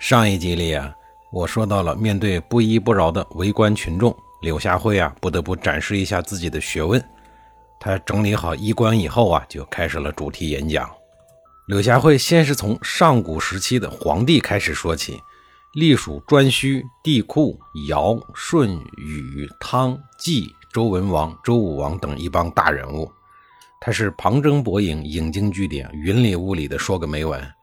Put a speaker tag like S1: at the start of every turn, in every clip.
S1: 上一集里啊，我说到了面对不依不饶的围观群众，柳下惠啊不得不展示一下自己的学问。他整理好衣冠以后啊，就开始了主题演讲。柳下惠先是从上古时期的皇帝开始说起，隶属颛顼、帝喾、尧、舜、禹、汤、季、周文王、周武王等一帮大人物。他是旁征博引、引经据典、云里雾里的说个没完。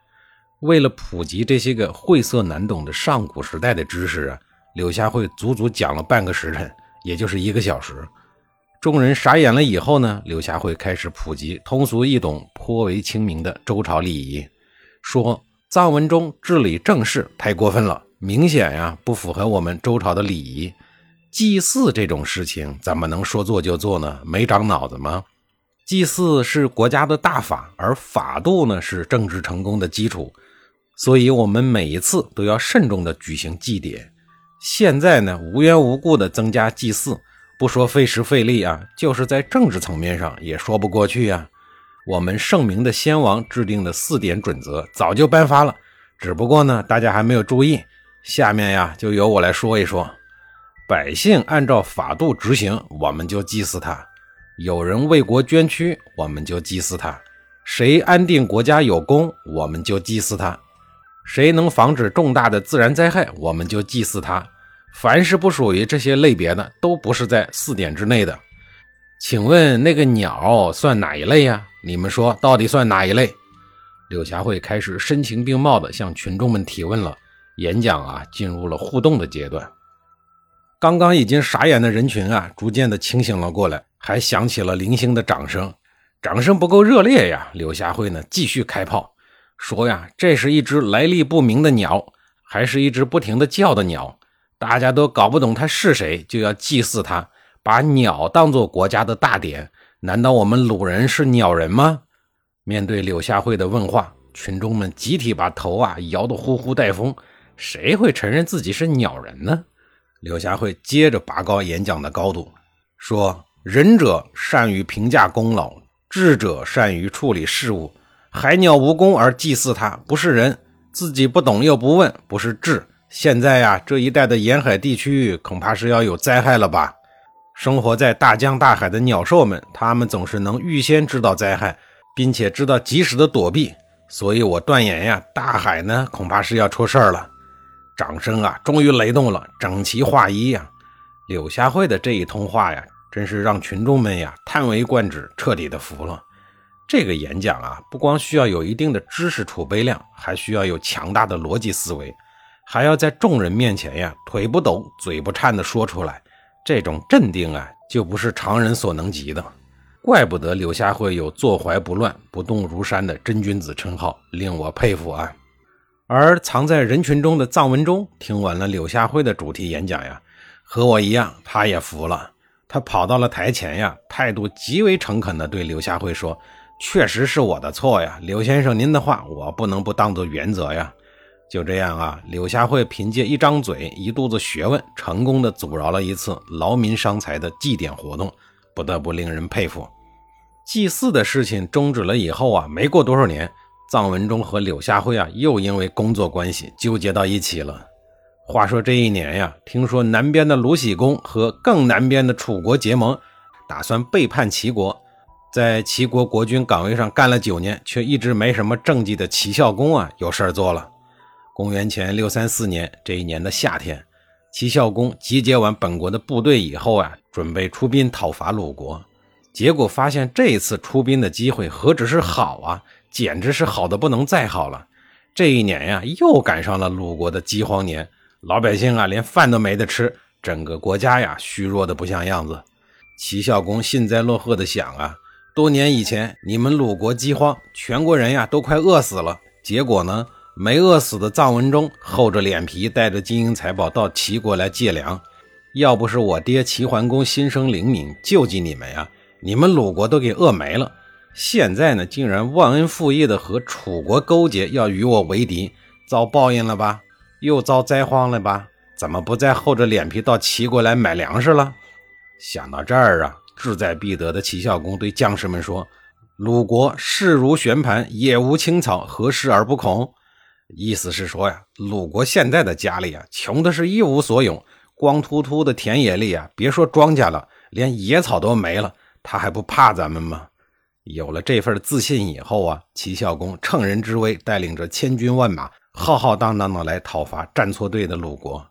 S1: 为了普及这些个晦涩难懂的上古时代的知识啊，柳下惠足足讲了半个时辰，也就是一个小时。众人傻眼了以后呢，柳下惠开始普及通俗易懂、颇为清明的周朝礼仪，说臧文中治理政事太过分了，明显呀不符合我们周朝的礼仪。祭祀这种事情怎么能说做就做呢？没长脑子吗？祭祀是国家的大法，而法度呢是政治成功的基础。所以，我们每一次都要慎重的举行祭典。现在呢，无缘无故的增加祭祀，不说费时费力啊，就是在政治层面上也说不过去呀。我们圣明的先王制定的四点准则早就颁发了，只不过呢，大家还没有注意。下面呀，就由我来说一说：百姓按照法度执行，我们就祭祀他；有人为国捐躯，我们就祭祀他；谁安定国家有功，我们就祭祀他。谁能防止重大的自然灾害，我们就祭祀他。凡是不属于这些类别的，都不是在四点之内的。请问那个鸟算哪一类呀？你们说到底算哪一类？柳霞会开始声情并茂地向群众们提问了。演讲啊，进入了互动的阶段。刚刚已经傻眼的人群啊，逐渐的清醒了过来，还响起了零星的掌声。掌声不够热烈呀，柳霞会呢继续开炮。说呀，这是一只来历不明的鸟，还是一只不停的叫的鸟？大家都搞不懂它是谁，就要祭祀它，把鸟当做国家的大典。难道我们鲁人是鸟人吗？面对柳下惠的问话，群众们集体把头啊摇得呼呼带风。谁会承认自己是鸟人呢？柳下惠接着拔高演讲的高度，说：“仁者善于评价功劳，智者善于处理事务。”海鸟无功而祭祀它，不是人；自己不懂又不问，不是智。现在呀，这一带的沿海地区恐怕是要有灾害了吧？生活在大江大海的鸟兽们，他们总是能预先知道灾害，并且知道及时的躲避。所以我断言呀，大海呢，恐怕是要出事儿了。掌声啊，终于雷动了，整齐划一呀！柳下惠的这一通话呀，真是让群众们呀叹为观止，彻底的服了。这个演讲啊，不光需要有一定的知识储备量，还需要有强大的逻辑思维，还要在众人面前呀，腿不抖、嘴不颤的说出来。这种镇定啊，就不是常人所能及的。怪不得柳下惠有坐怀不乱、不动如山的真君子称号，令我佩服啊。而藏在人群中的臧文忠听完了柳下惠的主题演讲呀，和我一样，他也服了。他跑到了台前呀，态度极为诚恳地对柳下惠说。确实是我的错呀，柳先生，您的话我不能不当做原则呀。就这样啊，柳下惠凭借一张嘴、一肚子学问，成功的阻挠了一次劳民伤财的祭典活动，不得不令人佩服。祭祀的事情终止了以后啊，没过多少年，臧文忠和柳下惠啊又因为工作关系纠结到一起了。话说这一年呀，听说南边的鲁僖公和更南边的楚国结盟，打算背叛齐国。在齐国国君岗位上干了九年，却一直没什么政绩的齐孝公啊，有事儿做了。公元前六三四年这一年的夏天，齐孝公集结完本国的部队以后啊，准备出兵讨伐鲁国。结果发现这一次出兵的机会何止是好啊，简直是好的不能再好了。这一年呀，又赶上了鲁国的饥荒年，老百姓啊连饭都没得吃，整个国家呀虚弱的不像样子。齐孝公幸灾乐祸的想啊。多年以前，你们鲁国饥荒，全国人呀都快饿死了。结果呢，没饿死的臧文忠厚着脸皮带着金银财宝到齐国来借粮。要不是我爹齐桓公心生灵敏救济你们呀，你们鲁国都给饿没了。现在呢，竟然忘恩负义的和楚国勾结，要与我为敌，遭报应了吧？又遭灾荒了吧？怎么不再厚着脸皮到齐国来买粮食了？想到这儿啊，志在必得的齐孝公对将士们说：“鲁国势如悬盘，野无青草，何事而不恐？”意思是说呀，鲁国现在的家里啊，穷的是一无所有。光秃秃的田野里啊，别说庄稼了，连野草都没了，他还不怕咱们吗？有了这份自信以后啊，齐孝公乘人之危，带领着千军万马，浩浩荡荡的来讨伐站错队的鲁国。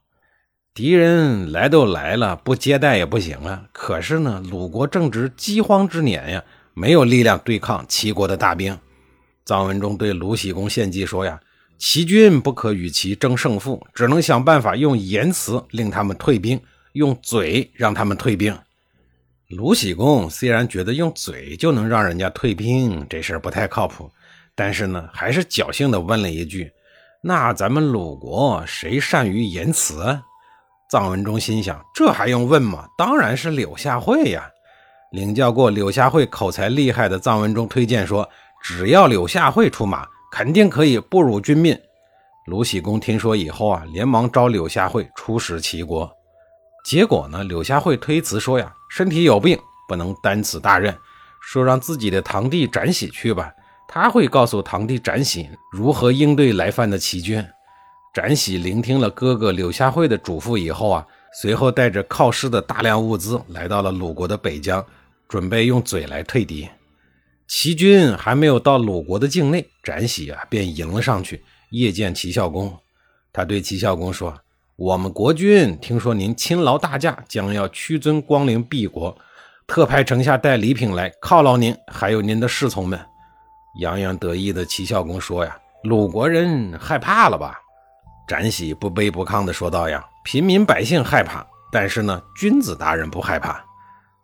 S1: 敌人来都来了，不接待也不行啊。可是呢，鲁国正值饥荒之年呀，没有力量对抗齐国的大兵。臧文忠对鲁僖公献计说呀。齐军不可与其争胜负，只能想办法用言辞令他们退兵，用嘴让他们退兵。鲁僖公虽然觉得用嘴就能让人家退兵这事儿不太靠谱，但是呢，还是侥幸的问了一句：“那咱们鲁国谁善于言辞？”臧文忠心想：这还用问吗？当然是柳下惠呀！领教过柳下惠口才厉害的臧文忠推荐说：“只要柳下惠出马。”肯定可以不辱君命。鲁僖公听说以后啊，连忙召柳下惠出使齐国。结果呢，柳下惠推辞说呀，身体有病，不能担此大任，说让自己的堂弟展喜去吧，他会告诉堂弟展喜如何应对来犯的齐军。展喜聆听了哥哥柳下惠的嘱咐以后啊，随后带着犒师的大量物资来到了鲁国的北疆，准备用嘴来退敌。齐军还没有到鲁国的境内，展喜啊便迎了上去，谒见齐孝公。他对齐孝公说：“我们国君听说您亲劳大驾，将要屈尊光临敝国，特派丞相带礼品来犒劳您，还有您的侍从们。”洋洋得意的齐孝公说：“呀，鲁国人害怕了吧？”展喜不卑不亢地说道：“呀，平民百姓害怕，但是呢，君子大人不害怕。”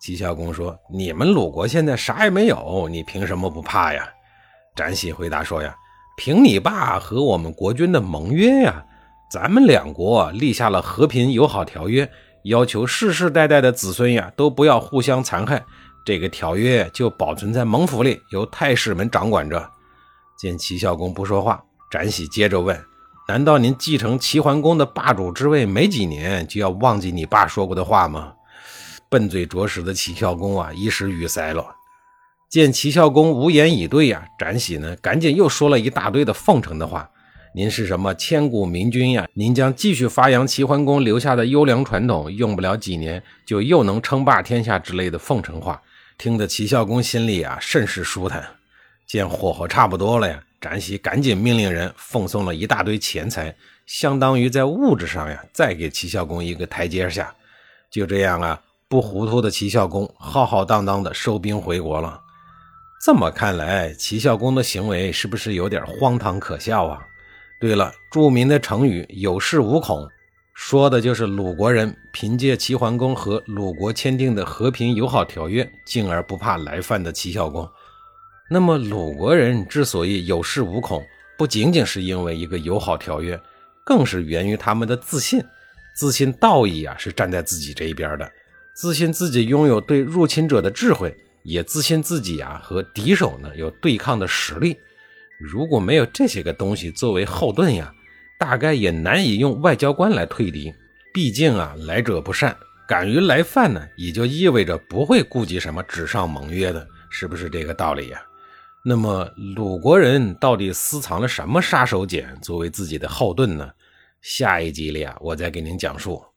S1: 齐孝公说：“你们鲁国现在啥也没有，你凭什么不怕呀？”展喜回答说：“呀，凭你爸和我们国君的盟约呀，咱们两国立下了和平友好条约，要求世世代代的子孙呀都不要互相残害。这个条约就保存在盟府里，由太史们掌管着。”见齐孝公不说话，展喜接着问：“难道您继承齐桓公的霸主之位没几年，就要忘记你爸说过的话吗？”笨嘴拙舌的齐孝公啊，一时语塞了。见齐孝公无言以对呀，展喜呢，赶紧又说了一大堆的奉承的话。您是什么千古明君呀？您将继续发扬齐桓公留下的优良传统，用不了几年就又能称霸天下之类的奉承话，听得齐孝公心里啊甚是舒坦。见火候差不多了呀，展喜赶紧命令人奉送了一大堆钱财，相当于在物质上呀再给齐孝公一个台阶下。就这样啊。不糊涂的齐孝公浩浩荡荡的收兵回国了。这么看来，齐孝公的行为是不是有点荒唐可笑啊？对了，著名的成语“有恃无恐”，说的就是鲁国人凭借齐桓公和鲁国签订的和平友好条约，进而不怕来犯的齐孝公。那么，鲁国人之所以有恃无恐，不仅仅是因为一个友好条约，更是源于他们的自信，自信道义啊是站在自己这一边的。自信自己拥有对入侵者的智慧，也自信自己啊和敌手呢有对抗的实力。如果没有这些个东西作为后盾呀，大概也难以用外交官来退敌。毕竟啊，来者不善，敢于来犯呢，也就意味着不会顾及什么纸上盟约的，是不是这个道理呀？那么鲁国人到底私藏了什么杀手锏作为自己的后盾呢？下一集里啊，我再给您讲述。